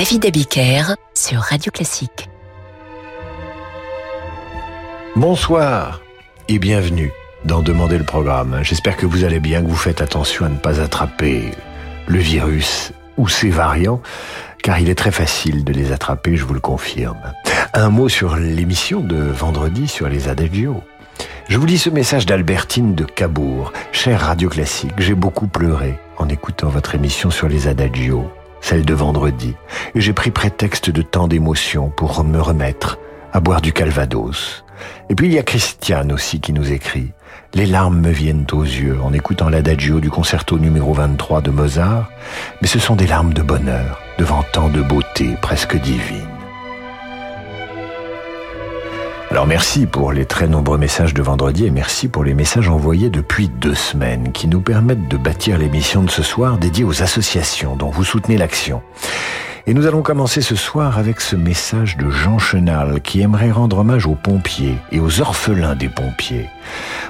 David Abiker sur Radio Classique. Bonsoir et bienvenue dans Demander le programme. J'espère que vous allez bien, que vous faites attention à ne pas attraper le virus ou ses variants, car il est très facile de les attraper, je vous le confirme. Un mot sur l'émission de vendredi sur les Adagio. Je vous lis ce message d'Albertine de Cabourg. Cher Radio Classique, j'ai beaucoup pleuré en écoutant votre émission sur les Adagio, celle de vendredi, et j'ai pris prétexte de tant d'émotions pour me remettre à boire du calvados. Et puis il y a Christiane aussi qui nous écrit. Les larmes me viennent aux yeux en écoutant l'adagio du concerto numéro 23 de Mozart, mais ce sont des larmes de bonheur devant tant de beauté presque divine. Alors merci pour les très nombreux messages de vendredi et merci pour les messages envoyés depuis deux semaines qui nous permettent de bâtir l'émission de ce soir dédiée aux associations dont vous soutenez l'action. Et nous allons commencer ce soir avec ce message de Jean Chenal qui aimerait rendre hommage aux pompiers et aux orphelins des pompiers.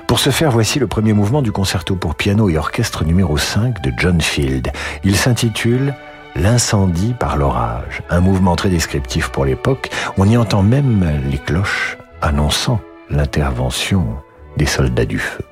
Pour ce faire, voici le premier mouvement du concerto pour piano et orchestre numéro 5 de John Field. Il s'intitule L'incendie par l'orage, un mouvement très descriptif pour l'époque. On y entend même les cloches annonçant l'intervention des soldats du feu.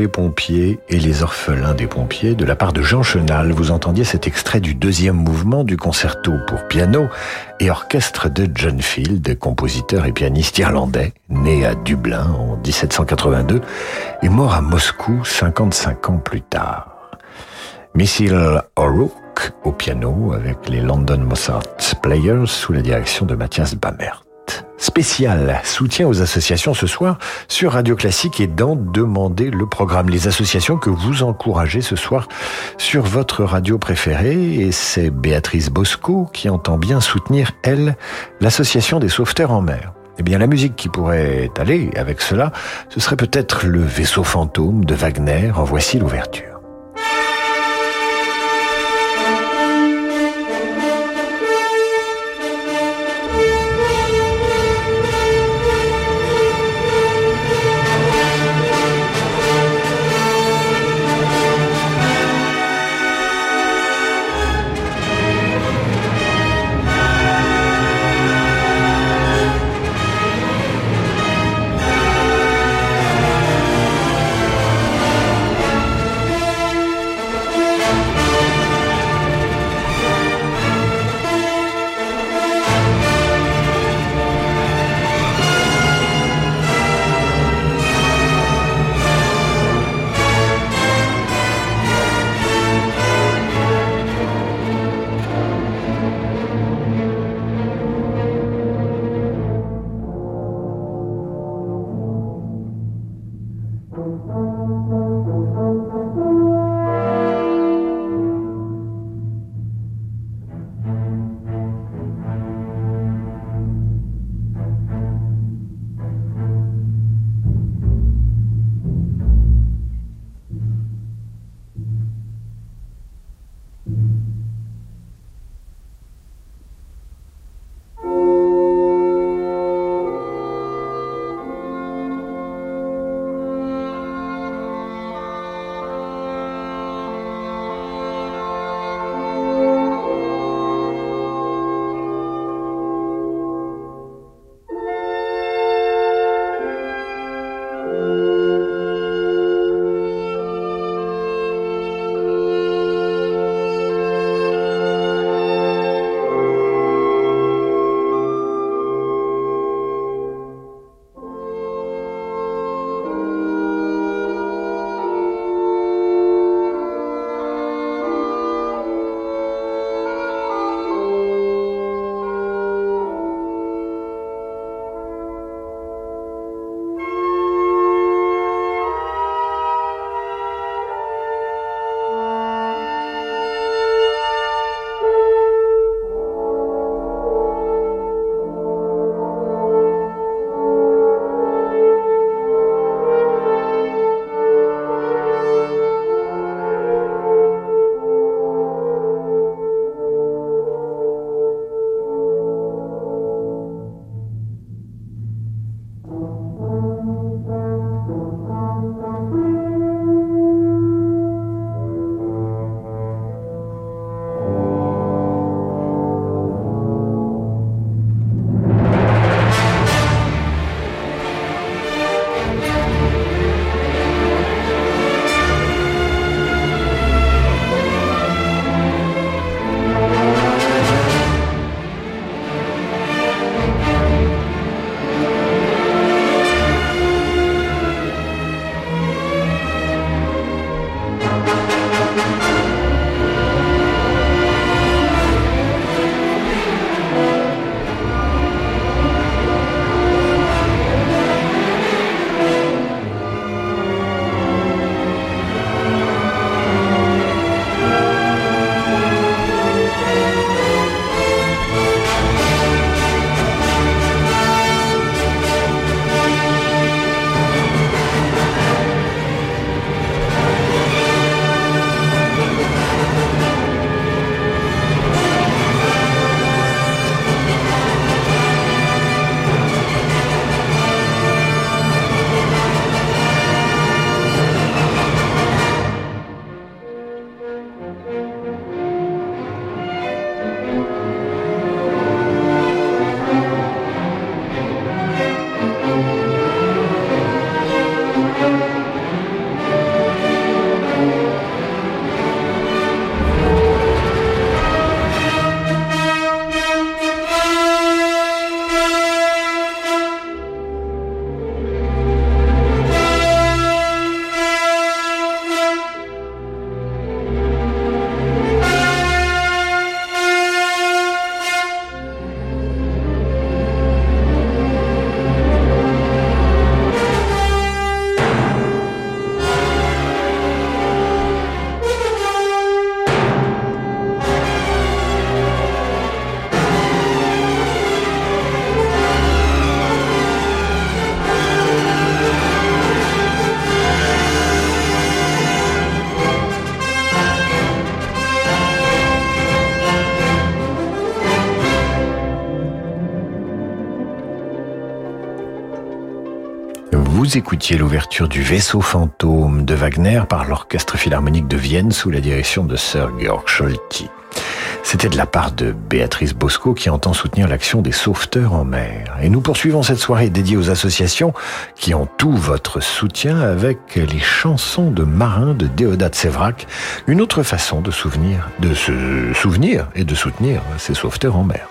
Les pompiers et les orphelins des pompiers de la part de Jean Chenal. Vous entendiez cet extrait du deuxième mouvement du concerto pour piano et orchestre de John Field, compositeur et pianiste irlandais, né à Dublin en 1782 et mort à Moscou 55 ans plus tard. Missil O'Rourke au piano avec les London Mozart Players sous la direction de Mathias Bamert spécial soutien aux associations ce soir sur Radio Classique et dans Demander le programme. Les associations que vous encouragez ce soir sur votre radio préférée et c'est Béatrice Bosco qui entend bien soutenir, elle, l'association des sauveteurs en mer. Eh bien, la musique qui pourrait aller avec cela, ce serait peut-être le vaisseau fantôme de Wagner. En voici l'ouverture. Vous écoutiez l'ouverture du Vaisseau fantôme de Wagner par l'Orchestre philharmonique de Vienne sous la direction de Sir Georg Scholti. C'était de la part de Béatrice Bosco qui entend soutenir l'action des sauveteurs en mer. Et nous poursuivons cette soirée dédiée aux associations qui ont tout votre soutien avec les chansons de marins de Déodat Sévrac, une autre façon de de se souvenir et de soutenir ces sauveteurs en mer.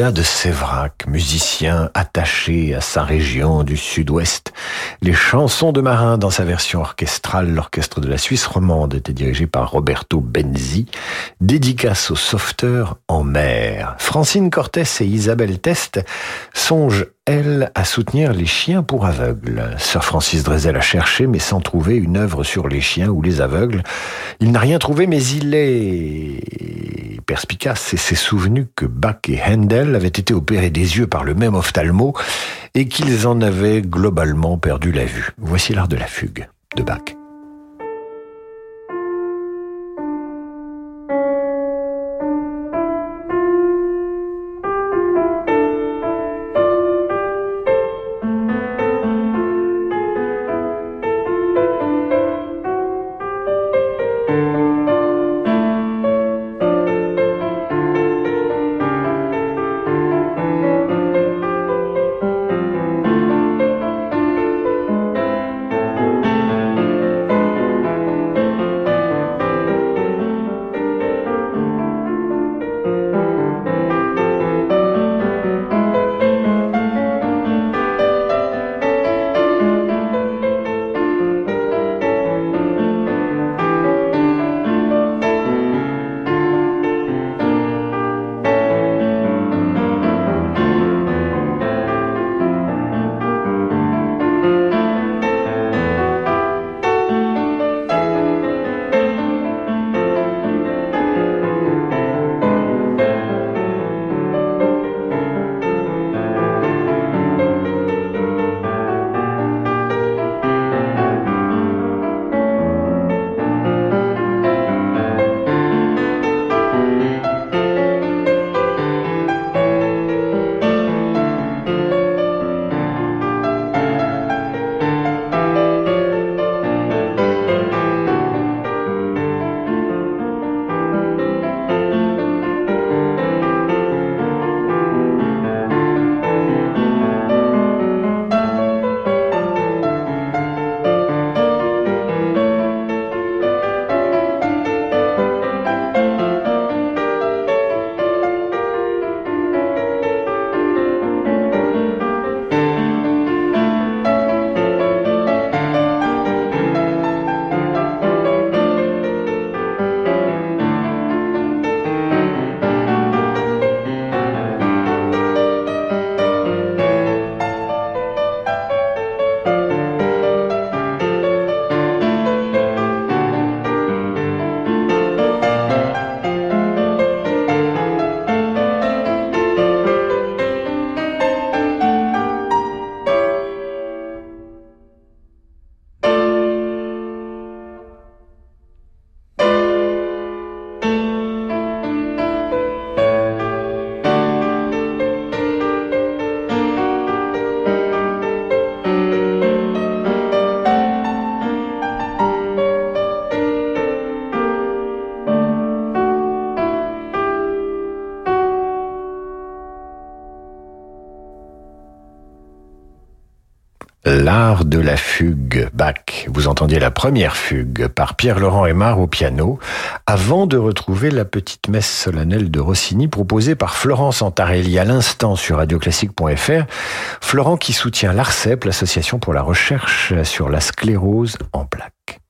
De Sévrac, musicien attaché à sa région du sud-ouest, les chansons de marin dans sa version orchestrale, l'orchestre de la Suisse romande était dirigé par Roberto Benzi, dédicace aux sauveteurs en mer. Francine Cortès et Isabelle Test songent à soutenir les chiens pour aveugles. Sir Francis Drezel a cherché, mais sans trouver une œuvre sur les chiens ou les aveugles. Il n'a rien trouvé, mais il est perspicace et s'est souvenu que Bach et Handel avaient été opérés des yeux par le même ophtalmo et qu'ils en avaient globalement perdu la vue. Voici l'art de la fugue de Bach. De la fugue, Bach. Vous entendiez la première fugue par Pierre-Laurent Aymar au piano, avant de retrouver la petite messe solennelle de Rossini proposée par Florence Antarelli à l'instant sur radioclassique.fr. Florent qui soutient l'ARCEP, l'association pour la recherche sur la sclérose en plaques.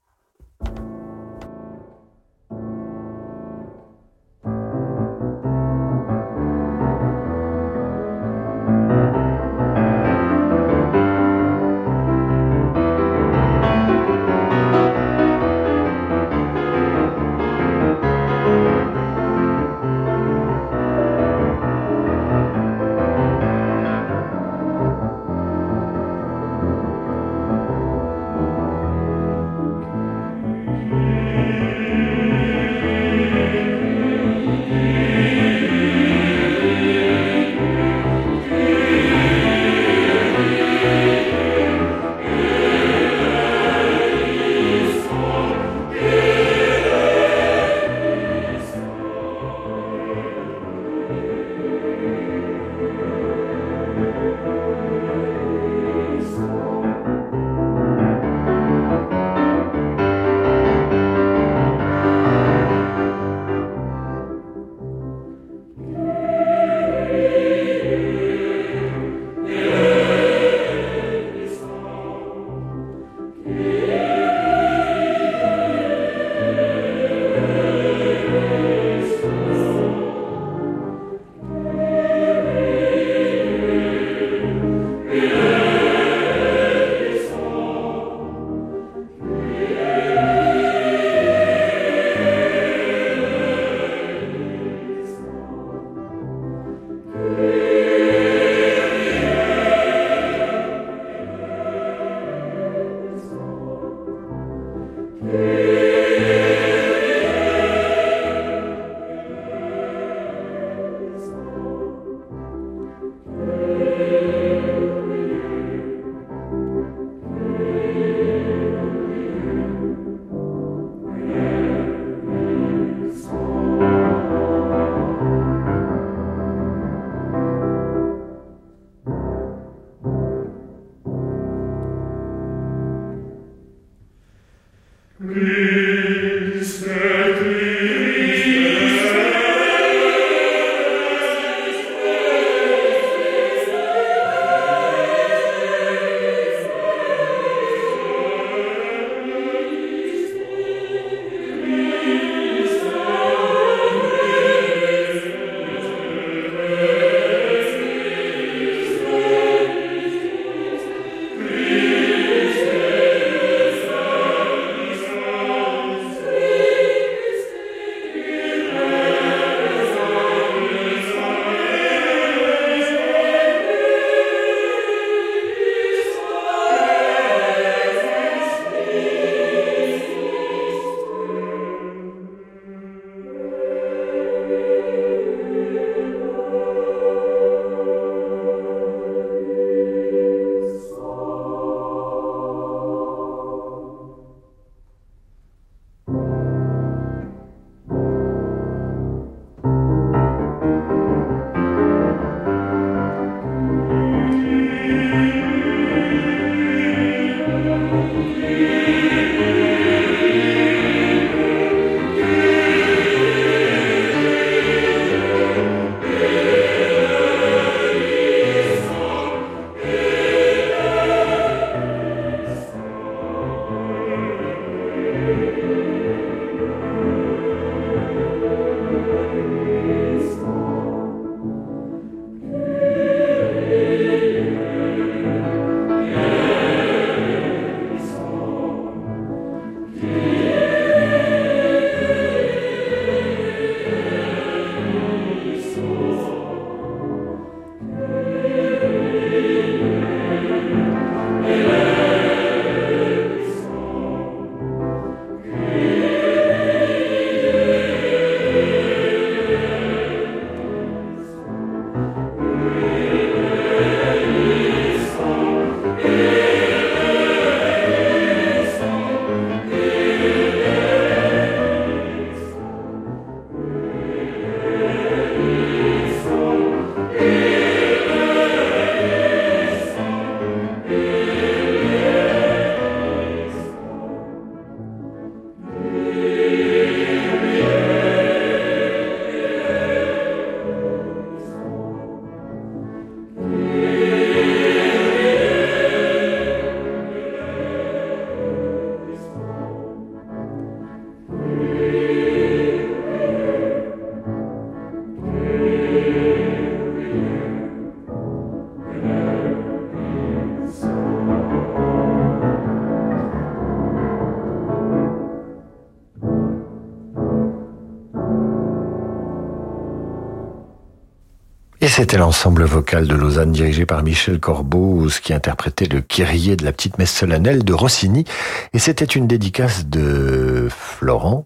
C'était l'ensemble vocal de Lausanne dirigé par Michel Corbeau, qui interprétait le Kyrie de la petite messe solennelle de Rossini. Et c'était une dédicace de Florent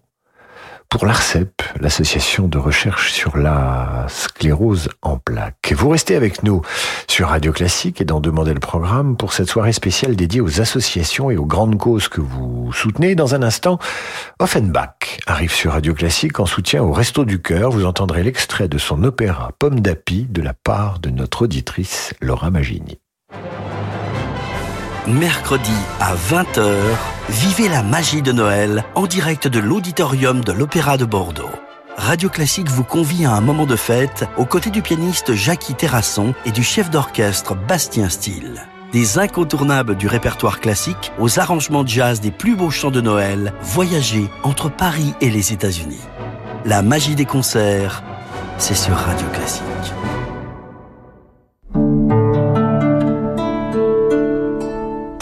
pour l'ARCEP, l'association de recherche sur la sclérose. Vous restez avec nous sur Radio Classique et dans Demander le programme pour cette soirée spéciale dédiée aux associations et aux grandes causes que vous soutenez. Dans un instant, Offenbach arrive sur Radio Classique en soutien au Resto du Cœur. Vous entendrez l'extrait de son opéra Pomme d'Api de la part de notre auditrice Laura Magini. Mercredi à 20h, vivez la magie de Noël en direct de l'auditorium de l'Opéra de Bordeaux. Radio Classique vous convie à un moment de fête aux côtés du pianiste Jackie Terrasson et du chef d'orchestre Bastien Steele. Des incontournables du répertoire classique aux arrangements jazz des plus beaux chants de Noël, voyagez entre Paris et les États-Unis. La magie des concerts, c'est sur Radio Classique.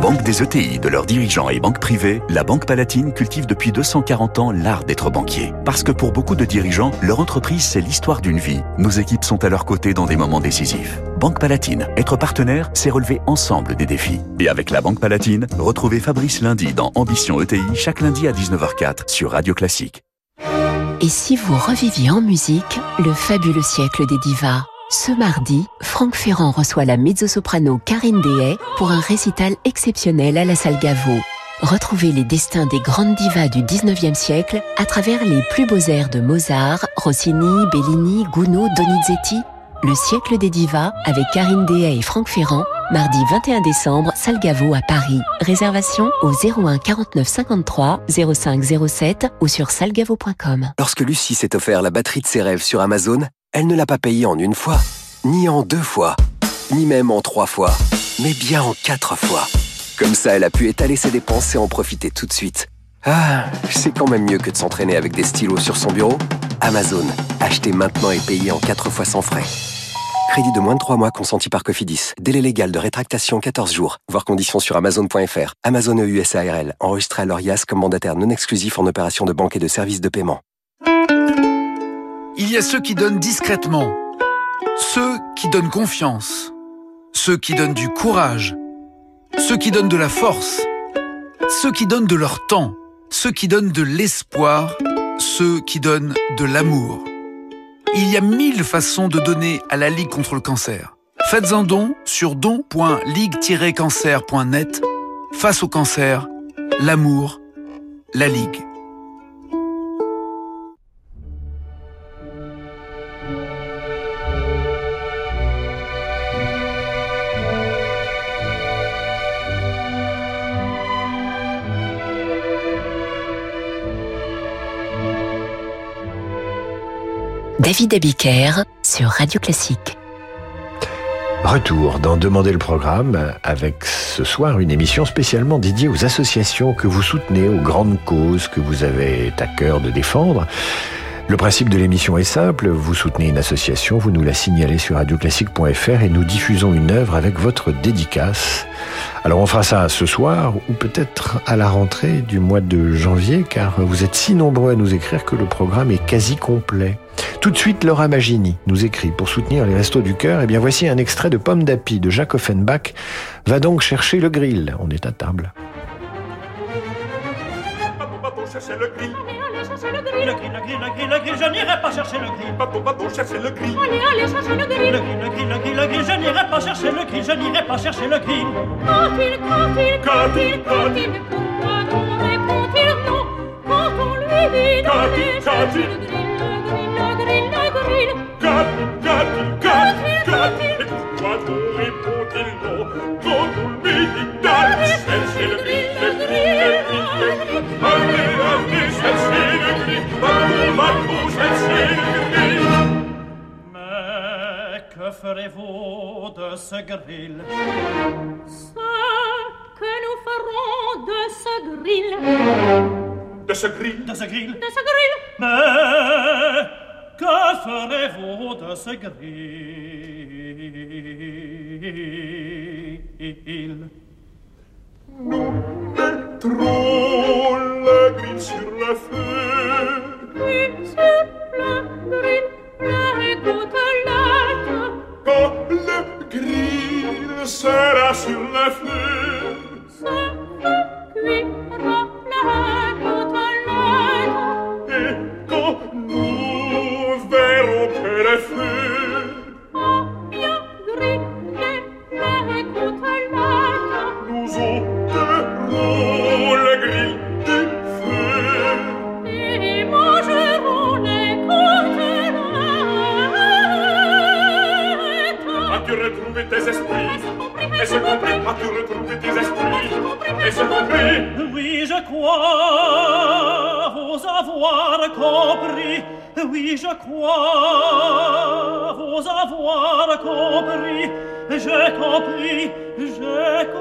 Banque des ETI, de leurs dirigeants et banques privées, la Banque Palatine cultive depuis 240 ans l'art d'être banquier. Parce que pour beaucoup de dirigeants, leur entreprise, c'est l'histoire d'une vie. Nos équipes sont à leur côté dans des moments décisifs. Banque Palatine, être partenaire, c'est relever ensemble des défis. Et avec la Banque Palatine, retrouvez Fabrice lundi dans Ambition ETI, chaque lundi à 19h04 sur Radio Classique. Et si vous reviviez en musique le fabuleux siècle des divas? Ce mardi, Franck Ferrand reçoit la mezzo-soprano Karine Dehay pour un récital exceptionnel à la salle Gaveau. Retrouvez les destins des grandes divas du 19e siècle à travers les plus beaux airs de Mozart, Rossini, Bellini, Gounod, Donizetti. Le siècle des divas avec Karine Dehay et Franck Ferrand, mardi 21 décembre, salle Gaveau à Paris. Réservation au 01 49 53 05 07 ou sur salgavo.com. Lorsque Lucie s'est offert la batterie de ses rêves sur Amazon, elle ne l'a pas payé en une fois, ni en deux fois, ni même en trois fois, mais bien en quatre fois. Comme ça, elle a pu étaler ses dépenses et en profiter tout de suite. Ah, c'est quand même mieux que de s'entraîner avec des stylos sur son bureau. Amazon, achetez maintenant et payez en quatre fois sans frais. Crédit de moins de 3 mois consenti par Cofidis. Délai légal de rétractation 14 jours. Voir conditions sur amazon.fr. Amazon EUSARL. Enregistré à l'ORIAS comme mandataire non exclusif en opération de banque et de services de paiement. Il y a ceux qui donnent discrètement, ceux qui donnent confiance, ceux qui donnent du courage, ceux qui donnent de la force, ceux qui donnent de leur temps, ceux qui donnent de l'espoir, ceux qui donnent de l'amour. Il y a mille façons de donner à la Ligue contre le cancer. Faites un don sur don.ligue-cancer.net. Face au cancer, l'amour, la Ligue. David Abiker sur Radio Classique. Retour dans Demander le programme avec ce soir une émission spécialement dédiée aux associations que vous soutenez, aux grandes causes que vous avez à cœur de défendre. Le principe de l'émission est simple, vous soutenez une association, vous nous la signalez sur radioclassique.fr et nous diffusons une œuvre avec votre dédicace. Alors on fera ça ce soir ou peut-être à la rentrée du mois de janvier car vous êtes si nombreux à nous écrire que le programme est quasi complet. Tout de suite, Laura Magini nous écrit pour soutenir les Restos du Cœur. Eh bien, voici un extrait de Pomme d'Api de Jacques Offenbach. Va donc chercher le grill. On est à table. chercher le grill. Allez, allez, chercher le grill. Le grill, le grill, le grill, le grill, je n'irai pas chercher le grill. Chercher le grill. Allez, allez, chercher le grill. Le grill, le grill, le grill, le grill, je n'irai pas chercher le grill, je n'irai pas chercher le grill. Quand il, quand il, quand il, quand il, pourquoi non répond-il non Quand on lui dit d'aller chercher le grill, il, quand il, quand il, quand il, et pourquoi non répond-il non Quand le grill, le grill, le grill, le. Allez, allez, le allez, chercher le grill. Mais que ferez-vous de ce grill? Ce que nous ferons de ce grill. De ce grill De ce grill? De ce grill Mais que ferez-vous de ces grilles Nous ne compris As-tu retrouvé tes esprits Est-ce compris Oui, je crois vous avoir compris. Oui, je crois vous avoir compris. J'ai compris, j'ai compris.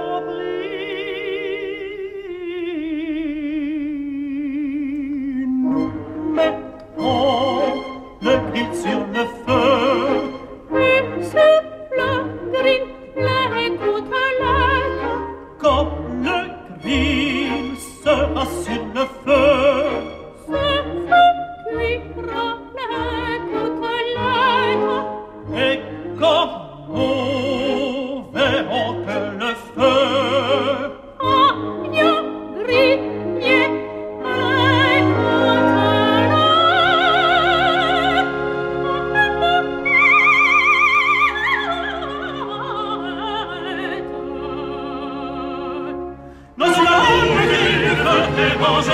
Thank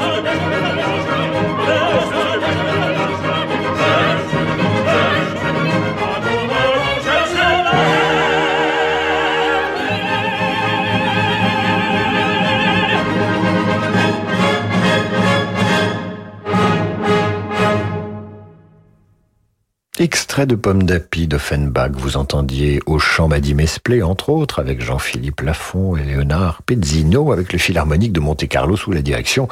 you. Extrait de Pomme d'Api d'Offenbach, vous entendiez au chant Maddy Mesplé, entre autres, avec Jean-Philippe Lafont et Léonard Pezzino, avec le Philharmonique de Monte-Carlo sous la direction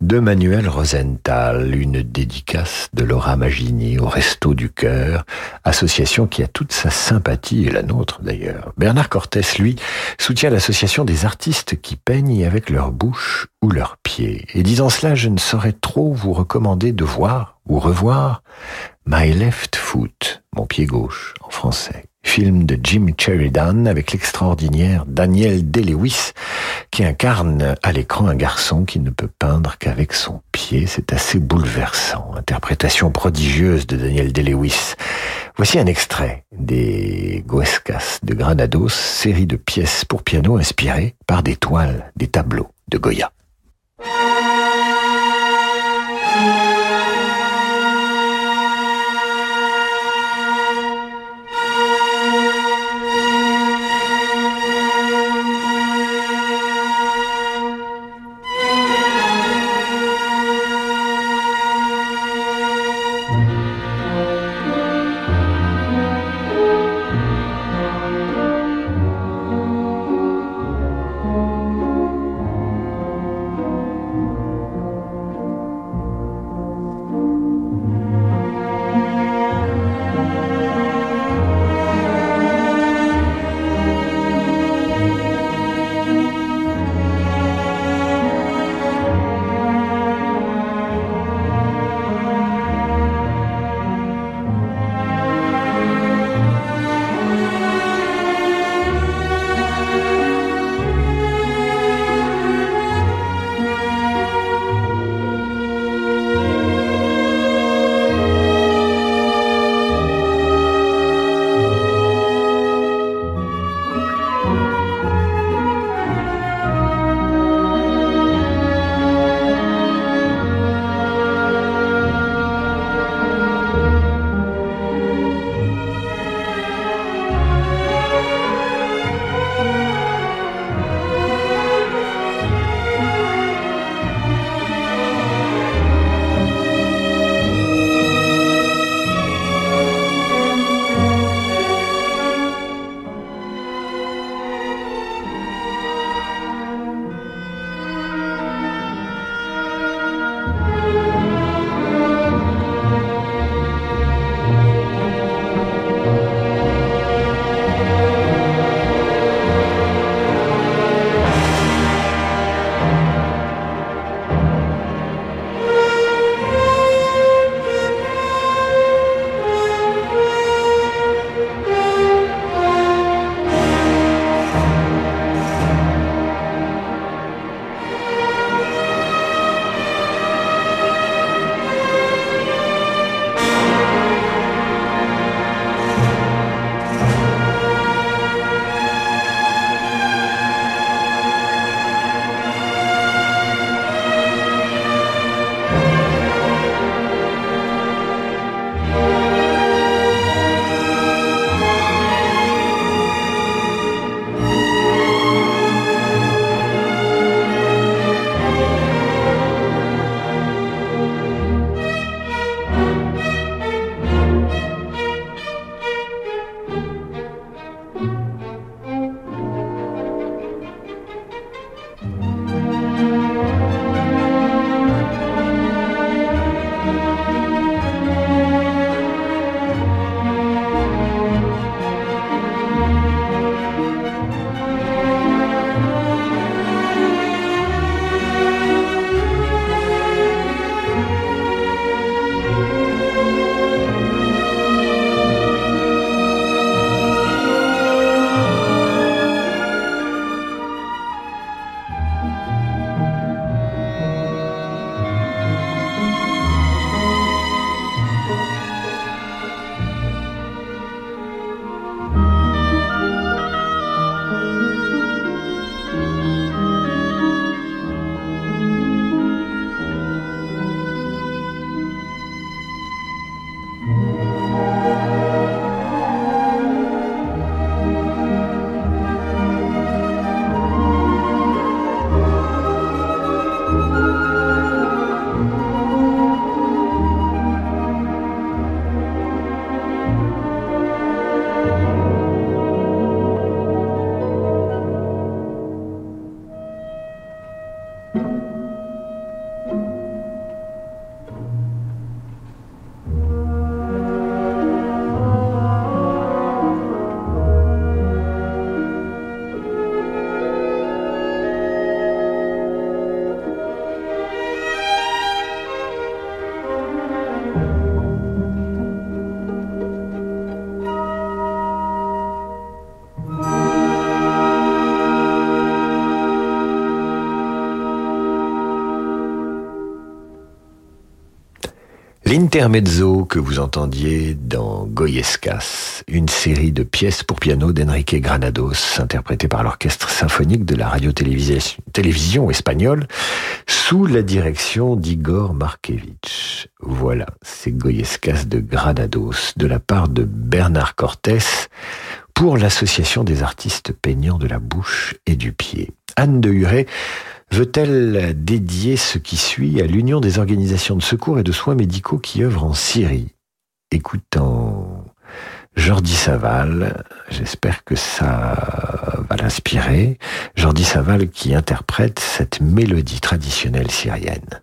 de Manuel Rosenthal. Une dédicace de Laura Magini au Resto du Cœur, association qui a toute sa sympathie, et la nôtre d'ailleurs. Bernard Cortès, lui, soutient l'association des artistes qui peignent avec leur bouche ou leurs pieds. Et disant cela, je ne saurais trop vous recommander de voir ou revoir My Left Foot, mon pied gauche en français. Film de Jim Sheridan avec l'extraordinaire Daniel Day-Lewis qui incarne à l'écran un garçon qui ne peut peindre qu'avec son pied. C'est assez bouleversant. Interprétation prodigieuse de Daniel Day-Lewis. Voici un extrait des Guescas de Granados, série de pièces pour piano inspirées par des toiles, des tableaux de Goya. L'intermezzo que vous entendiez dans Goyescas, une série de pièces pour piano d'Enrique Granados, interprétée par l'orchestre symphonique de la radio-télévision espagnole, sous la direction d'Igor Markevitch. Voilà, c'est Goyescas de Granados, de la part de Bernard Cortés, pour l'Association des artistes peignants de la bouche et du pied. Anne de Huret veut-elle dédier ce qui suit à l'Union des organisations de secours et de soins médicaux qui œuvrent en Syrie? Écoutant Jordi Saval, j'espère que ça va l'inspirer. Jordi Saval qui interprète cette mélodie traditionnelle syrienne.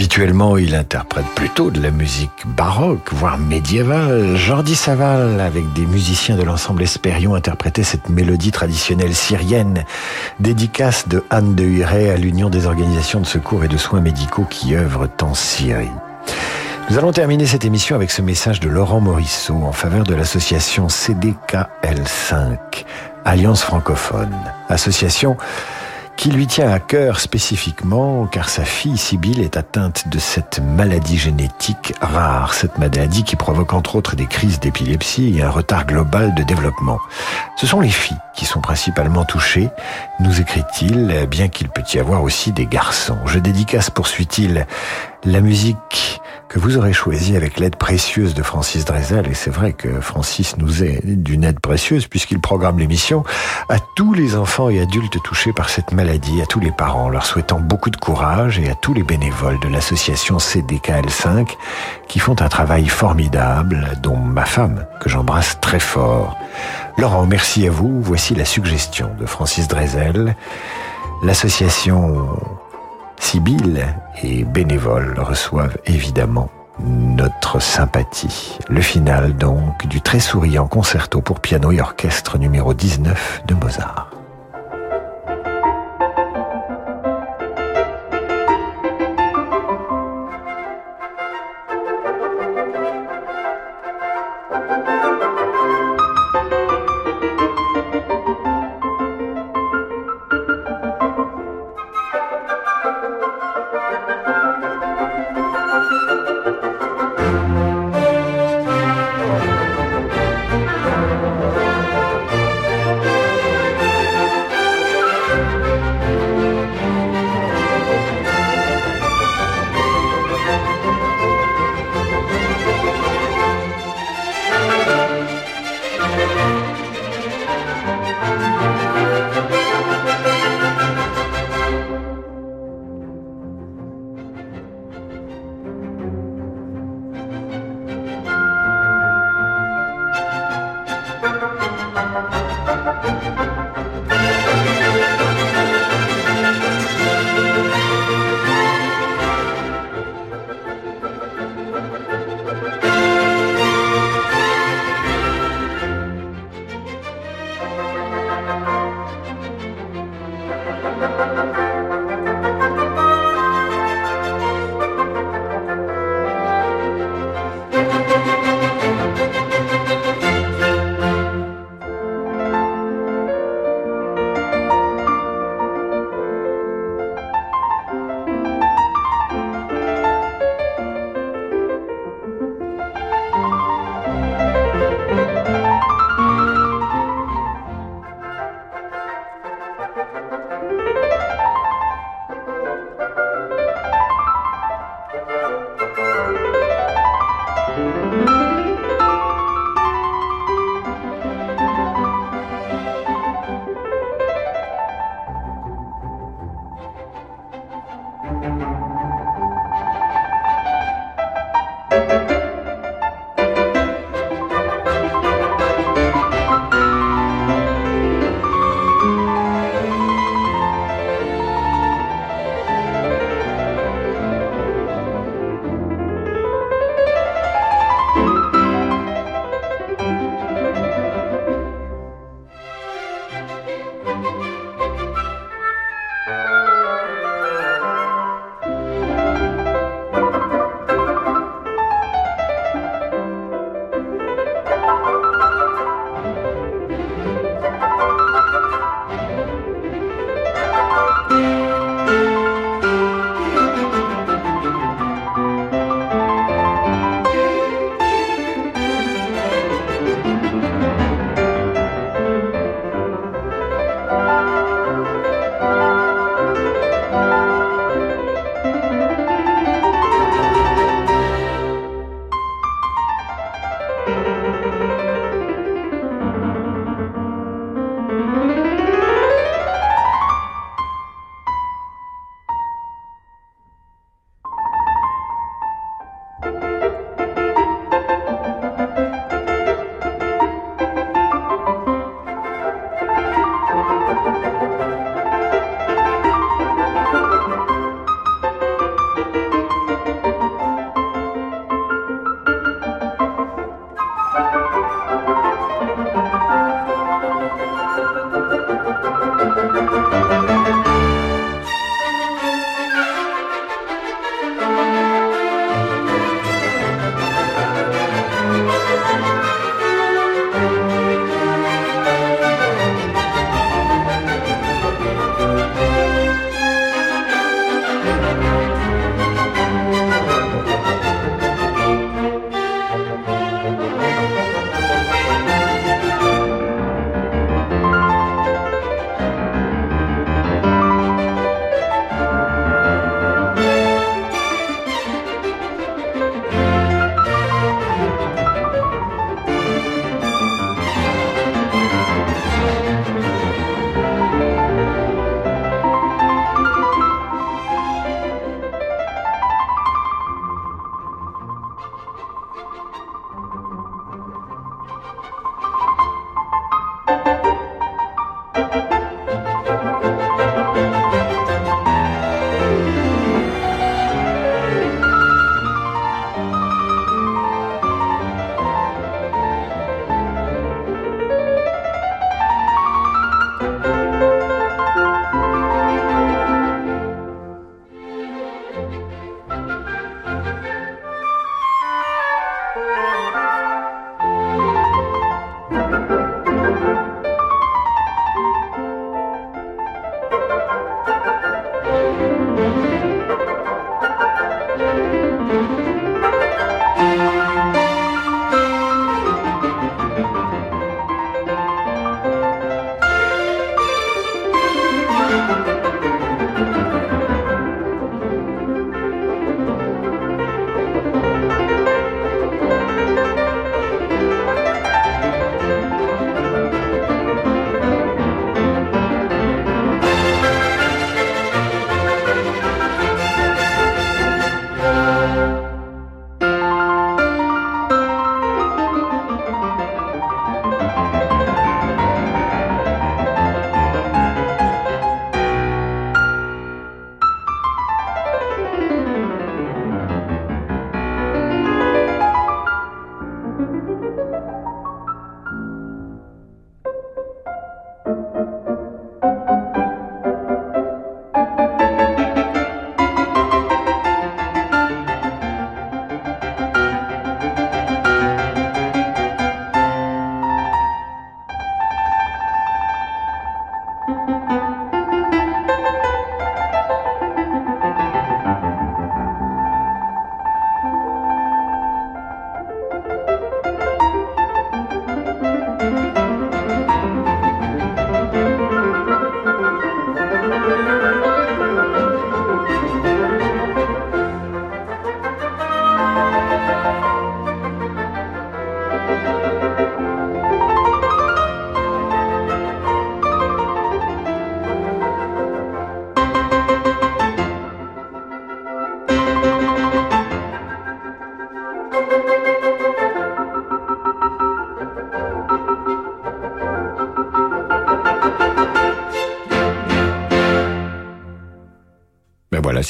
Habituellement, il interprète plutôt de la musique baroque, voire médiévale. Jordi Saval, avec des musiciens de l'ensemble Espérion, interprétait cette mélodie traditionnelle syrienne, dédicace de Anne de Huret à l'Union des organisations de secours et de soins médicaux qui œuvrent en Syrie. Nous allons terminer cette émission avec ce message de Laurent Morisseau en faveur de l'association CDKL5, Alliance francophone. Association qui lui tient à cœur spécifiquement car sa fille Sibylle est atteinte de cette maladie génétique rare, cette maladie qui provoque entre autres des crises d'épilepsie et un retard global de développement. Ce sont les filles qui sont principalement touchées, nous écrit-il, bien qu'il peut y avoir aussi des garçons. Je dédicace, poursuit-il, la musique que vous aurez choisi avec l'aide précieuse de Francis Drezel, et c'est vrai que Francis nous est d'une aide précieuse puisqu'il programme l'émission, à tous les enfants et adultes touchés par cette maladie, à tous les parents, leur souhaitant beaucoup de courage et à tous les bénévoles de l'association CDKL5 qui font un travail formidable, dont ma femme, que j'embrasse très fort. Laurent, merci à vous. Voici la suggestion de Francis Drezel. L'association Sibylle et bénévoles reçoivent évidemment notre sympathie. Le final donc du très souriant concerto pour piano et orchestre numéro 19 de Mozart.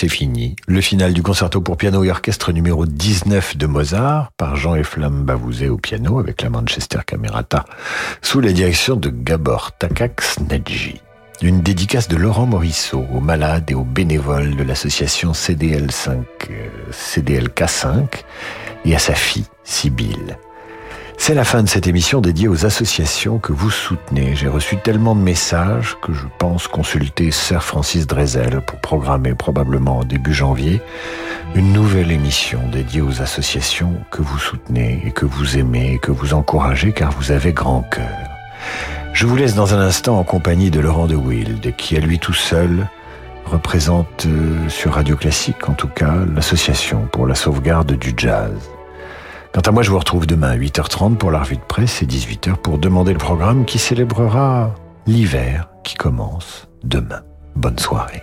C'est fini. Le final du concerto pour piano et orchestre numéro 19 de Mozart par Jean Eflam Bavouzé au piano avec la Manchester Camerata sous la direction de Gabor Takacs Nedji. Une dédicace de Laurent Morisseau aux malades et aux bénévoles de l'association CDL5, euh, CDLK5 et à sa fille, Sibylle. C'est la fin de cette émission dédiée aux associations que vous soutenez. J'ai reçu tellement de messages que je pense consulter Sir Francis Drezel pour programmer probablement début janvier une nouvelle émission dédiée aux associations que vous soutenez et que vous aimez et que vous encouragez car vous avez grand cœur. Je vous laisse dans un instant en compagnie de Laurent de Wild qui à lui tout seul représente euh, sur Radio Classique en tout cas l'association pour la sauvegarde du jazz. Quant à moi, je vous retrouve demain à 8h30 pour la revue de presse et 18h pour demander le programme qui célébrera l'hiver qui commence demain. Bonne soirée.